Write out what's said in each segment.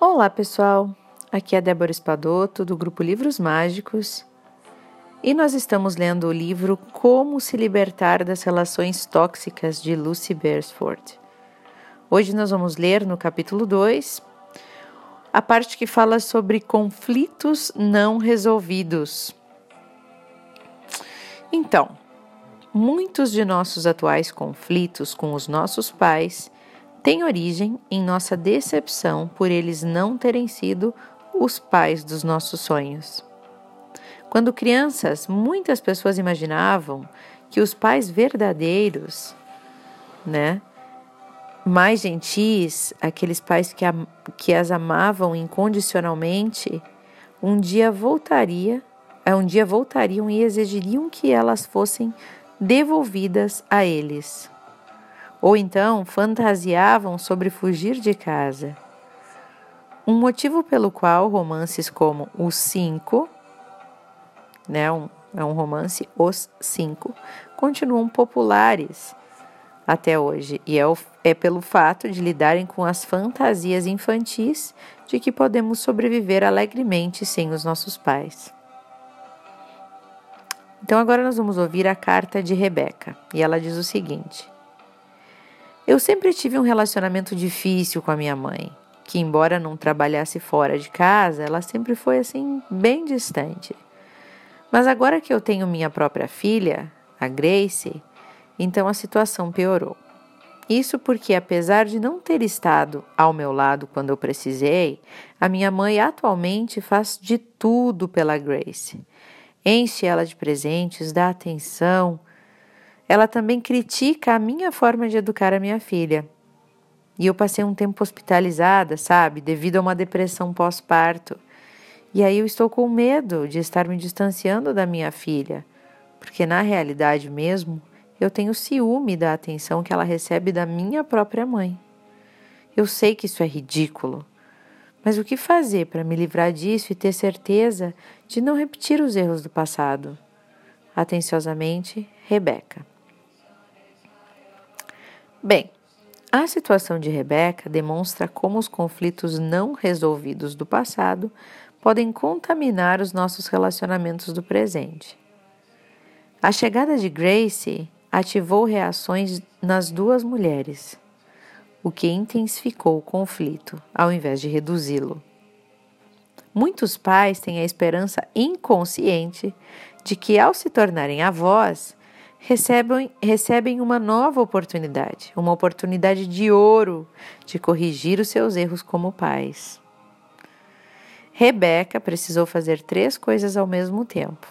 Olá, pessoal. Aqui é Débora Espadoto, do grupo Livros Mágicos, e nós estamos lendo o livro Como se libertar das relações tóxicas de Lucy Beresford. Hoje nós vamos ler no capítulo 2 a parte que fala sobre conflitos não resolvidos. Então, muitos de nossos atuais conflitos com os nossos pais têm origem em nossa decepção por eles não terem sido os pais dos nossos sonhos. Quando crianças, muitas pessoas imaginavam que os pais verdadeiros, né, mais gentis, aqueles pais que, que as amavam incondicionalmente, um dia voltaria, é, um dia voltariam e exigiriam que elas fossem devolvidas a eles. Ou então fantasiavam sobre fugir de casa. Um motivo pelo qual romances como Os Cinco, né, um, é um romance Os Cinco, continuam populares até hoje, e é, o, é pelo fato de lidarem com as fantasias infantis de que podemos sobreviver alegremente sem os nossos pais. Então agora nós vamos ouvir a carta de Rebeca, e ela diz o seguinte: Eu sempre tive um relacionamento difícil com a minha mãe que, embora não trabalhasse fora de casa, ela sempre foi assim, bem distante. Mas agora que eu tenho minha própria filha, a Grace, então a situação piorou. Isso porque, apesar de não ter estado ao meu lado quando eu precisei, a minha mãe atualmente faz de tudo pela Grace. Enche ela de presentes, dá atenção. Ela também critica a minha forma de educar a minha filha. E eu passei um tempo hospitalizada, sabe, devido a uma depressão pós-parto. E aí eu estou com medo de estar me distanciando da minha filha, porque na realidade mesmo eu tenho ciúme da atenção que ela recebe da minha própria mãe. Eu sei que isso é ridículo, mas o que fazer para me livrar disso e ter certeza de não repetir os erros do passado? Atenciosamente, Rebeca. Bem, a situação de Rebeca demonstra como os conflitos não resolvidos do passado podem contaminar os nossos relacionamentos do presente. A chegada de Grace ativou reações nas duas mulheres, o que intensificou o conflito, ao invés de reduzi-lo. Muitos pais têm a esperança inconsciente de que, ao se tornarem avós, recebem, recebem uma nova oportunidade, uma oportunidade de ouro de corrigir os seus erros como pais. Rebeca precisou fazer três coisas ao mesmo tempo: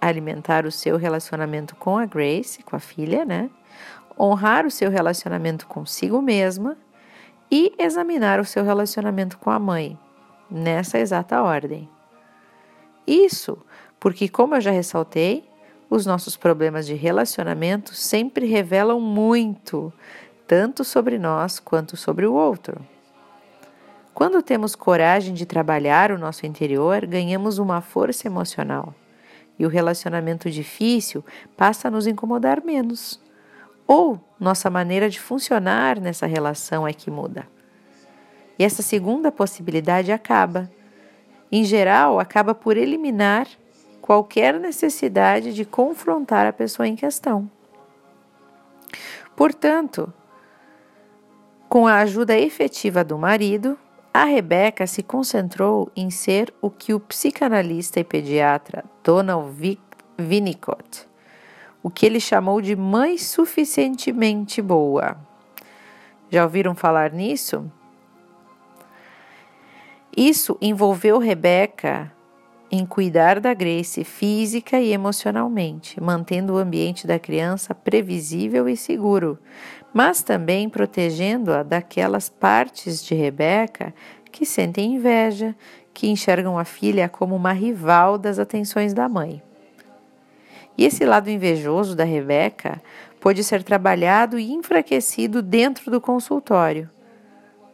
alimentar o seu relacionamento com a Grace, com a filha, né? Honrar o seu relacionamento consigo mesma e examinar o seu relacionamento com a mãe, nessa exata ordem. Isso porque, como eu já ressaltei, os nossos problemas de relacionamento sempre revelam muito, tanto sobre nós quanto sobre o outro. Quando temos coragem de trabalhar o nosso interior, ganhamos uma força emocional e o relacionamento difícil passa a nos incomodar menos. Ou nossa maneira de funcionar nessa relação é que muda. E essa segunda possibilidade acaba. Em geral, acaba por eliminar qualquer necessidade de confrontar a pessoa em questão. Portanto, com a ajuda efetiva do marido, a Rebeca se concentrou em ser o que o psicanalista e pediatra Donald Winnicott, o que ele chamou de mãe suficientemente boa. Já ouviram falar nisso? Isso envolveu Rebeca em cuidar da Grace física e emocionalmente, mantendo o ambiente da criança previsível e seguro, mas também protegendo-a daquelas partes de Rebeca que sentem inveja, que enxergam a filha como uma rival das atenções da mãe. E esse lado invejoso da Rebeca pôde ser trabalhado e enfraquecido dentro do consultório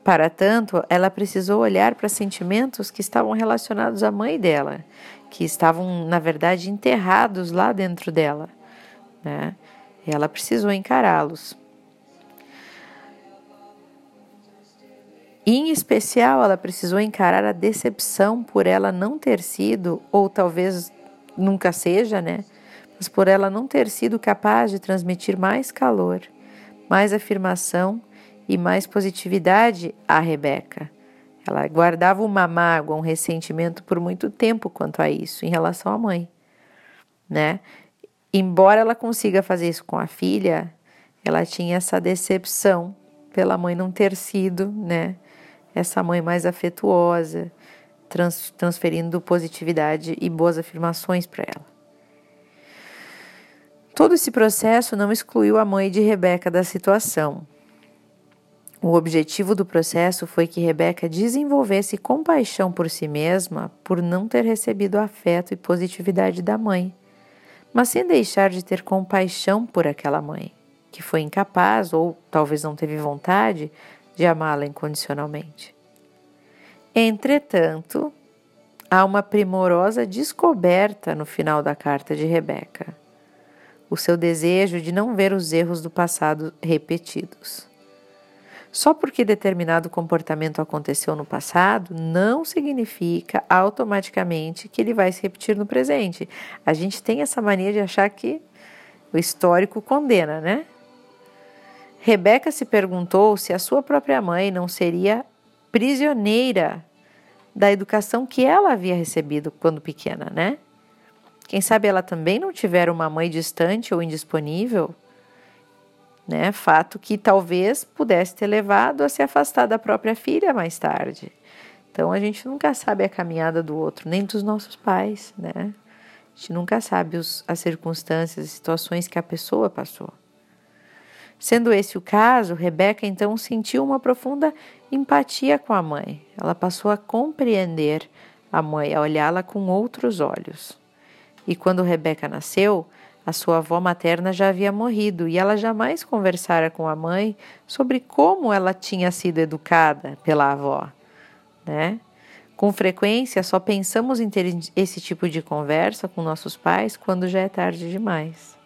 para tanto, ela precisou olhar para sentimentos que estavam relacionados à mãe dela, que estavam, na verdade, enterrados lá dentro dela. Né? Ela precisou encará-los. Em especial, ela precisou encarar a decepção por ela não ter sido, ou talvez nunca seja, né? Mas por ela não ter sido capaz de transmitir mais calor, mais afirmação e mais positividade à Rebeca. Ela guardava uma mágoa, um ressentimento por muito tempo quanto a isso, em relação à mãe, né? Embora ela consiga fazer isso com a filha, ela tinha essa decepção pela mãe não ter sido, né? Essa mãe mais afetuosa, trans, transferindo positividade e boas afirmações para ela. Todo esse processo não excluiu a mãe de Rebeca da situação. O objetivo do processo foi que Rebeca desenvolvesse compaixão por si mesma por não ter recebido afeto e positividade da mãe, mas sem deixar de ter compaixão por aquela mãe, que foi incapaz ou talvez não teve vontade de amá-la incondicionalmente. Entretanto, há uma primorosa descoberta no final da carta de Rebeca: o seu desejo de não ver os erros do passado repetidos. Só porque determinado comportamento aconteceu no passado, não significa automaticamente que ele vai se repetir no presente. A gente tem essa mania de achar que o histórico condena, né? Rebeca se perguntou se a sua própria mãe não seria prisioneira da educação que ela havia recebido quando pequena, né? Quem sabe ela também não tiver uma mãe distante ou indisponível né? Fato que talvez pudesse ter levado a se afastar da própria filha mais tarde. Então a gente nunca sabe a caminhada do outro, nem dos nossos pais, né? A gente nunca sabe os, as circunstâncias, as situações que a pessoa passou. Sendo esse o caso, Rebeca então sentiu uma profunda empatia com a mãe. Ela passou a compreender a mãe, a olhá-la com outros olhos. E quando Rebeca nasceu, a sua avó materna já havia morrido e ela jamais conversara com a mãe sobre como ela tinha sido educada pela avó, né? Com frequência, só pensamos em ter esse tipo de conversa com nossos pais quando já é tarde demais.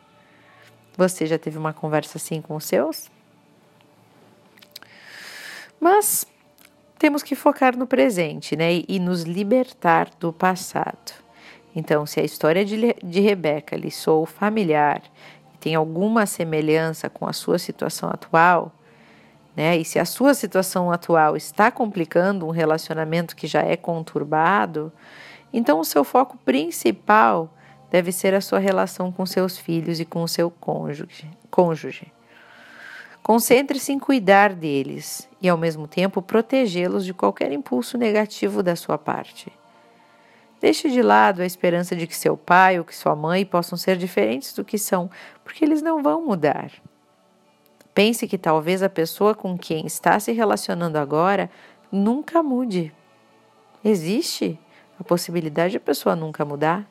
Você já teve uma conversa assim com os seus? Mas temos que focar no presente, né? E nos libertar do passado. Então, se a história de, de Rebeca lhe sou familiar e tem alguma semelhança com a sua situação atual, né? E se a sua situação atual está complicando um relacionamento que já é conturbado, então o seu foco principal deve ser a sua relação com seus filhos e com o seu cônjuge. cônjuge. Concentre-se em cuidar deles e, ao mesmo tempo, protegê-los de qualquer impulso negativo da sua parte. Deixe de lado a esperança de que seu pai ou que sua mãe possam ser diferentes do que são, porque eles não vão mudar. Pense que talvez a pessoa com quem está se relacionando agora nunca mude. Existe a possibilidade de a pessoa nunca mudar?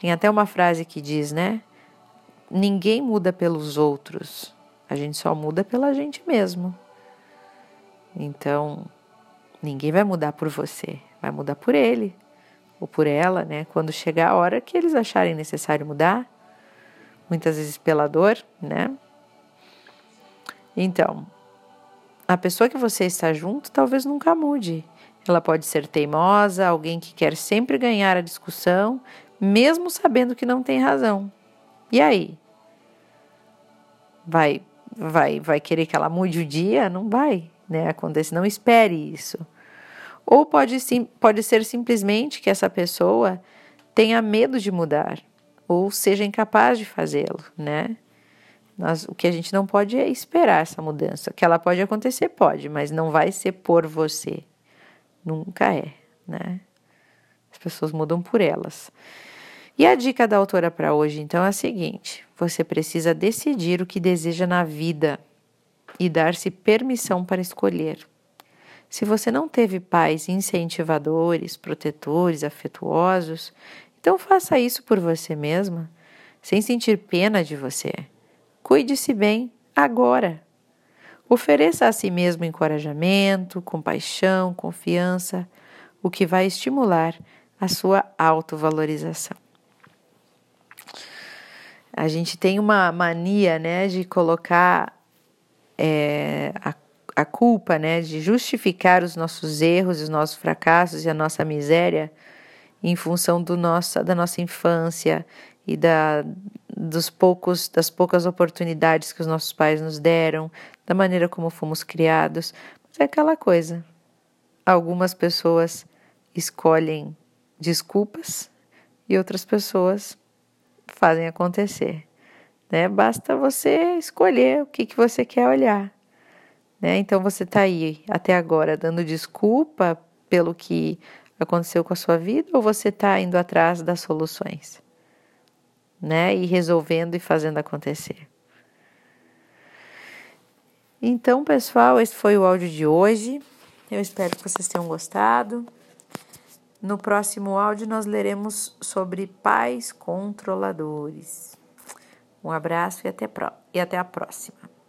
Tem até uma frase que diz, né? Ninguém muda pelos outros, a gente só muda pela gente mesmo. Então, ninguém vai mudar por você, vai mudar por ele ou por ela, né, quando chegar a hora que eles acharem necessário mudar, muitas vezes pela dor, né? Então, a pessoa que você está junto talvez nunca mude. Ela pode ser teimosa, alguém que quer sempre ganhar a discussão, mesmo sabendo que não tem razão. E aí? Vai vai vai querer que ela mude o dia? Não vai, né? Acontece, não espere isso. Ou pode, sim, pode ser simplesmente que essa pessoa tenha medo de mudar ou seja incapaz de fazê-lo, né? Nós, o que a gente não pode é esperar essa mudança. Que ela pode acontecer, pode, mas não vai ser por você. Nunca é, né? As pessoas mudam por elas. E a dica da autora para hoje, então, é a seguinte: você precisa decidir o que deseja na vida e dar-se permissão para escolher. Se você não teve pais incentivadores, protetores, afetuosos, então faça isso por você mesma, sem sentir pena de você. Cuide-se bem agora. Ofereça a si mesmo encorajamento, compaixão, confiança, o que vai estimular a sua autovalorização. A gente tem uma mania, né, de colocar é, a a culpa, né, de justificar os nossos erros, os nossos fracassos e a nossa miséria em função do nossa, da nossa infância e da, dos poucos, das poucas oportunidades que os nossos pais nos deram, da maneira como fomos criados. Mas é aquela coisa. Algumas pessoas escolhem desculpas e outras pessoas fazem acontecer. Né? Basta você escolher o que, que você quer olhar. Né? Então você está aí até agora dando desculpa pelo que aconteceu com a sua vida ou você está indo atrás das soluções, né? E resolvendo e fazendo acontecer. Então, pessoal, esse foi o áudio de hoje. Eu espero que vocês tenham gostado. No próximo áudio, nós leremos sobre pais controladores. Um abraço e até, e até a próxima.